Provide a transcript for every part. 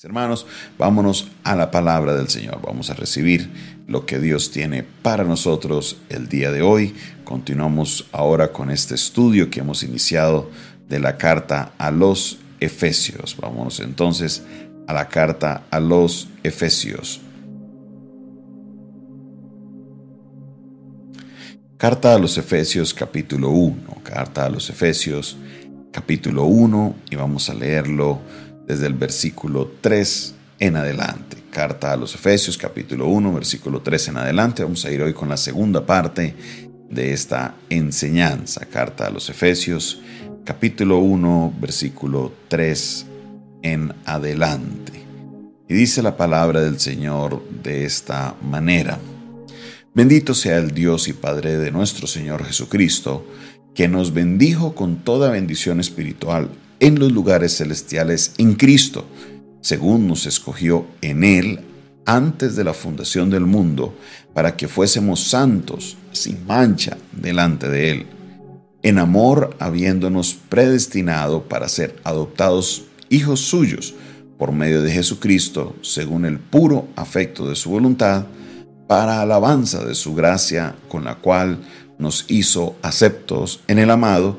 Hermanos, vámonos a la palabra del Señor. Vamos a recibir lo que Dios tiene para nosotros el día de hoy. Continuamos ahora con este estudio que hemos iniciado de la carta a los Efesios. Vámonos entonces a la carta a los Efesios. Carta a los Efesios capítulo 1. Carta a los Efesios capítulo 1 y vamos a leerlo desde el versículo 3 en adelante. Carta a los Efesios capítulo 1, versículo 3 en adelante. Vamos a ir hoy con la segunda parte de esta enseñanza. Carta a los Efesios capítulo 1, versículo 3 en adelante. Y dice la palabra del Señor de esta manera. Bendito sea el Dios y Padre de nuestro Señor Jesucristo, que nos bendijo con toda bendición espiritual en los lugares celestiales en Cristo, según nos escogió en Él antes de la fundación del mundo, para que fuésemos santos, sin mancha, delante de Él, en amor habiéndonos predestinado para ser adoptados hijos suyos por medio de Jesucristo, según el puro afecto de su voluntad, para alabanza de su gracia, con la cual nos hizo aceptos en el amado,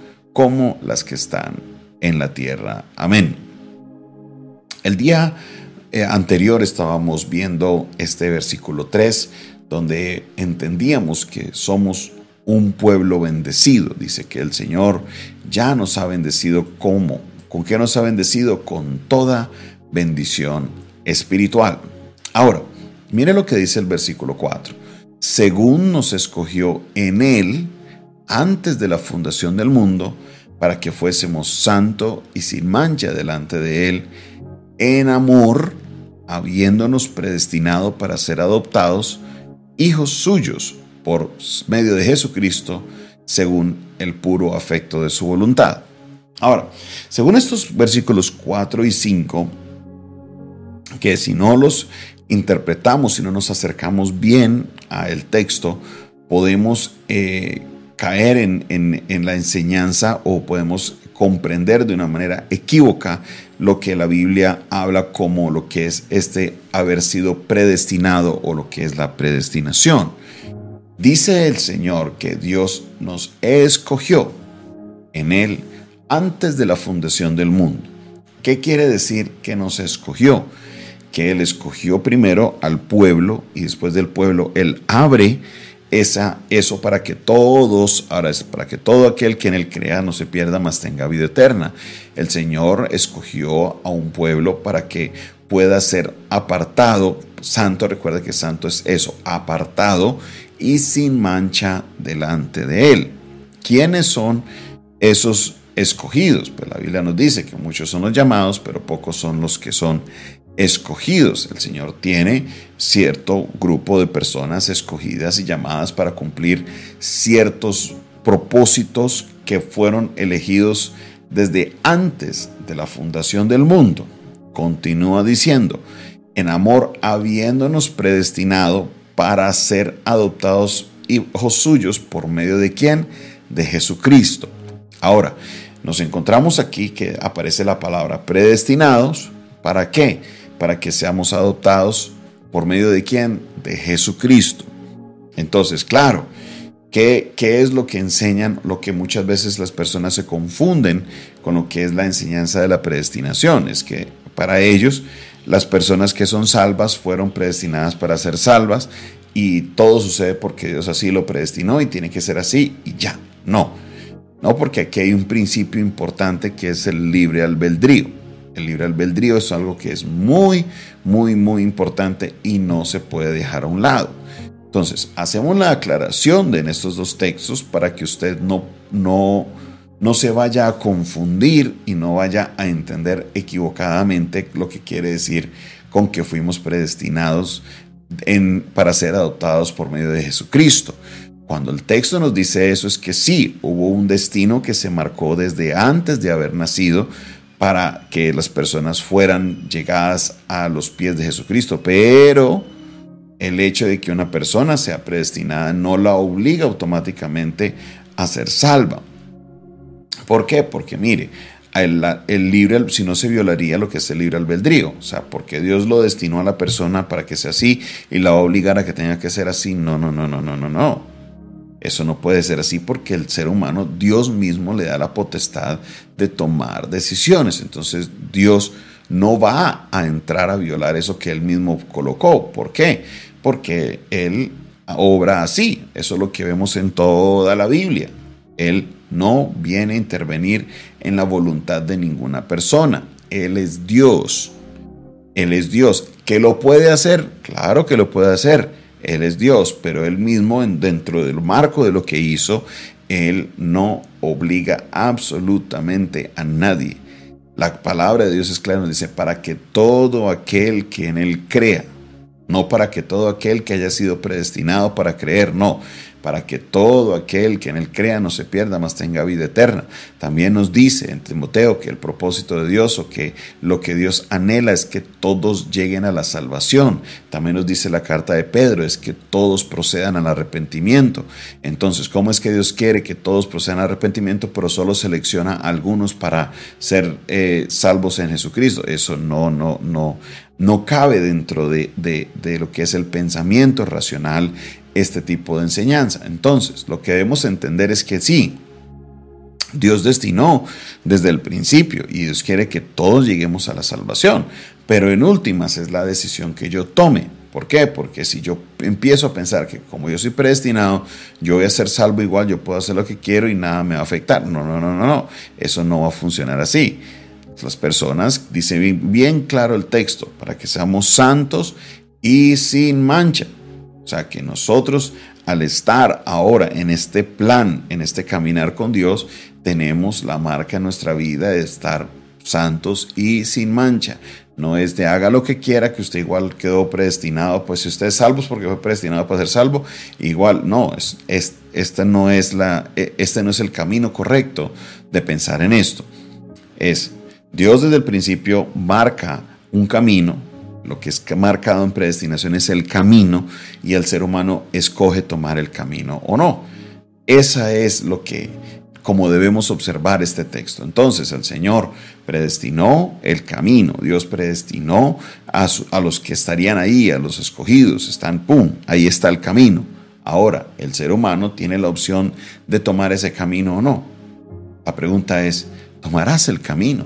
como las que están en la tierra. Amén. El día eh, anterior estábamos viendo este versículo 3, donde entendíamos que somos un pueblo bendecido. Dice que el Señor ya nos ha bendecido como, ¿con qué nos ha bendecido? Con toda bendición espiritual. Ahora, mire lo que dice el versículo 4. Según nos escogió en Él, antes de la fundación del mundo, para que fuésemos santo y sin mancha delante de Él, en amor, habiéndonos predestinado para ser adoptados, hijos suyos, por medio de Jesucristo, según el puro afecto de su voluntad. Ahora, según estos versículos 4 y 5, que si no los interpretamos, si no nos acercamos bien al texto, podemos eh, caer en, la enseñanza o podemos comprender de una manera equívoca lo que la Biblia habla como lo que es este haber sido predestinado o lo que es la predestinación. Dice el Señor que Dios nos escogió en Él antes de la fundación del mundo. ¿Qué quiere decir que nos escogió? Que Él escogió primero al pueblo y después del pueblo Él abre esa, eso para que todos, ahora es para que todo aquel que en él crea no se pierda, mas tenga vida eterna. El Señor escogió a un pueblo para que pueda ser apartado, santo, recuerda que santo es eso, apartado y sin mancha delante de él. ¿Quiénes son esos escogidos? Pues la Biblia nos dice que muchos son los llamados, pero pocos son los que son escogidos. El Señor tiene cierto grupo de personas escogidas y llamadas para cumplir ciertos propósitos que fueron elegidos desde antes de la fundación del mundo. Continúa diciendo, en amor habiéndonos predestinado para ser adoptados hijos suyos por medio de quién? De Jesucristo. Ahora, nos encontramos aquí que aparece la palabra predestinados. ¿Para qué? Para que seamos adoptados por medio de quién? De Jesucristo. Entonces, claro, ¿qué, ¿qué, es lo que enseñan? Lo que muchas veces las personas se confunden con lo que es la enseñanza de la predestinación. Es que para ellos las personas que son salvas fueron predestinadas para ser salvas y todo sucede porque Dios así lo predestinó y tiene que ser así y ya. No, no porque aquí hay un principio importante que es el libre albedrío. El libre albedrío es algo que es muy, muy, muy importante y no se puede dejar a un lado. Entonces, hacemos la aclaración de en estos dos textos para que usted no, no, no se vaya a confundir y no vaya a entender equivocadamente lo que quiere decir con que fuimos predestinados para ser adoptados por medio de Jesucristo. Cuando el texto nos dice eso es que sí, hubo un destino que se marcó desde antes de haber nacido para que las personas fueran llegadas a los pies de Jesucristo, pero el hecho de que una persona sea predestinada no la obliga automáticamente a ser salva. ¿Por qué? Porque mire, el, libre, si no se violaría lo que es el libre albedrío, o sea, porque Dios lo destinó a la persona para que sea así y la va a obligar a que tenga que ser así. No, no, no, no, no, no, no. Eso no puede ser así porque el ser humano, Dios mismo le da la potestad de tomar decisiones. Entonces Dios no va a entrar a violar eso que él mismo colocó. ¿Por qué? Porque él obra así. Eso es lo que vemos en toda la Biblia. Él no viene a intervenir en la voluntad de ninguna persona. Él es Dios. Él es Dios. ¿Qué lo puede hacer? Claro que lo puede hacer. Él es Dios, pero él mismo dentro del marco de lo que hizo, él no obliga absolutamente a nadie. La palabra de Dios es clara, nos dice, para que todo aquel que en él crea, no para que todo aquel que haya sido predestinado para creer, no, para que todo aquel que en él crea no se pierda, mas tenga vida eterna. También nos dice en Timoteo que el propósito de Dios o que lo que Dios anhela es que todos lleguen a la salvación. También nos dice la carta de Pedro, es que todos procedan al arrepentimiento. Entonces, ¿cómo es que Dios quiere que todos procedan al arrepentimiento, pero solo selecciona a algunos para ser eh, salvos en Jesucristo? Eso no, no, no no cabe dentro de, de, lo que es el pensamiento racional este tipo de enseñanza. Entonces, lo que debemos entender es que sí, Dios destinó desde el principio y Dios quiere que todos lleguemos a la salvación, pero en últimas es la decisión que yo tome. ¿Por qué? Porque si yo empiezo a pensar que como yo soy predestinado, yo voy a ser salvo igual, yo puedo hacer lo que quiero y nada me va a afectar. No, no, no, no, no. Eso no va a funcionar así. Las personas, dice bien, bien claro el texto, para que seamos santos y sin mancha. Sea, que nosotros al estar ahora en este plan, en este caminar con Dios, tenemos la marca en nuestra vida de estar santos y sin mancha. No es de haga lo que quiera, que usted igual quedó predestinado, pues si usted es salvo porque fue predestinado para ser salvo, igual no, es, es, este, no es la, e, este no es el camino correcto de pensar en esto. Es Dios desde el principio marca un camino, lo que es marcado en predestinación es el camino y el ser humano escoge tomar el camino o no. Esa es lo que, como debemos observar este texto. Entonces el Señor predestinó el camino, Dios predestinó a, a los que estarían ahí, a los escogidos, están, ¡pum!, ahí está el camino. Ahora, el ser humano tiene la opción de tomar ese camino o no. La pregunta es, ¿tomarás el camino?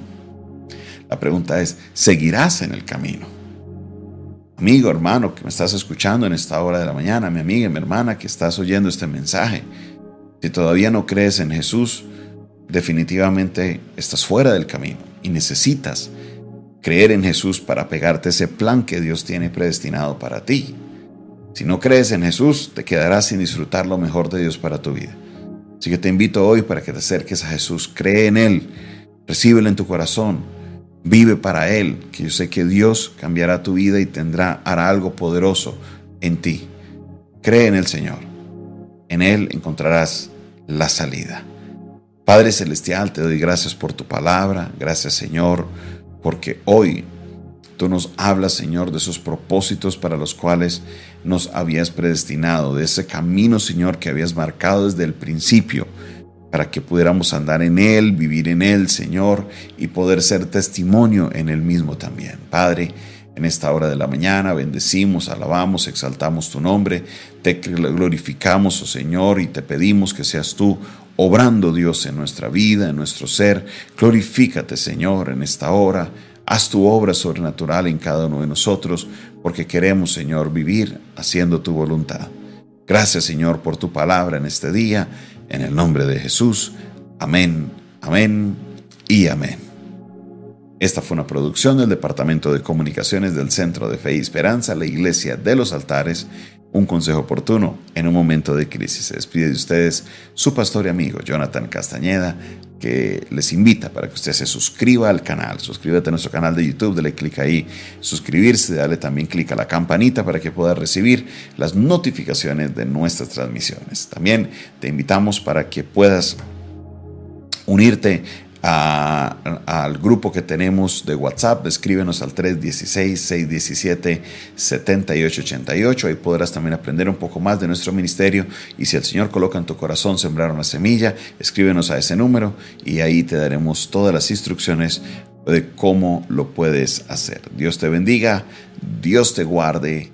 La pregunta es, ¿seguirás en el camino? Amigo, hermano, que me estás escuchando en esta hora de la mañana, mi amiga, mi hermana, que estás oyendo este mensaje, si todavía no crees en Jesús, definitivamente estás fuera del camino y necesitas creer en Jesús para pegarte ese plan que Dios tiene predestinado para ti. Si no crees en Jesús, te quedarás sin disfrutar lo mejor de Dios para tu vida. Así que te invito hoy para que te acerques a Jesús, cree en Él, recíbelo en tu corazón, Vive para Él, que yo sé que Dios cambiará tu vida y tendrá, hará algo poderoso en ti. Cree en el Señor. En Él encontrarás la salida. Padre Celestial, te doy gracias por tu palabra. Gracias Señor, porque hoy tú nos hablas, Señor, de esos propósitos para los cuales nos habías predestinado, de ese camino, Señor, que habías marcado desde el principio para que pudiéramos andar en Él, vivir en Él, Señor, y poder ser testimonio en Él mismo también. Padre, en esta hora de la mañana bendecimos, alabamos, exaltamos tu nombre, te glorificamos, oh Señor, y te pedimos que seas tú obrando, Dios, en nuestra vida, en nuestro ser. Glorifícate, Señor, en esta hora. Haz tu obra sobrenatural en cada uno de nosotros, porque queremos, Señor, vivir haciendo tu voluntad. Gracias, Señor, por tu palabra en este día en el nombre de Jesús. Amén, amén y amén. Esta fue una producción del Departamento de Comunicaciones del Centro de Fe y Esperanza, la Iglesia de los Altares, un consejo oportuno en un momento de crisis. Se despide de ustedes su pastor y amigo Jonathan Castañeda. Que les invita para que usted se suscriba al canal. Suscríbete a nuestro canal de YouTube, dale clic ahí, suscribirse, dale también clic a la campanita para que puedas recibir las notificaciones de nuestras transmisiones. También te invitamos para que puedas unirte al grupo que tenemos de WhatsApp, escríbenos al 316-617-7888. Ahí podrás también aprender un poco más de nuestro ministerio. Y si el Señor coloca en tu corazón sembrar una semilla, escríbenos a ese número y ahí te daremos todas las instrucciones de cómo lo puedes hacer. Dios te bendiga, Dios te guarde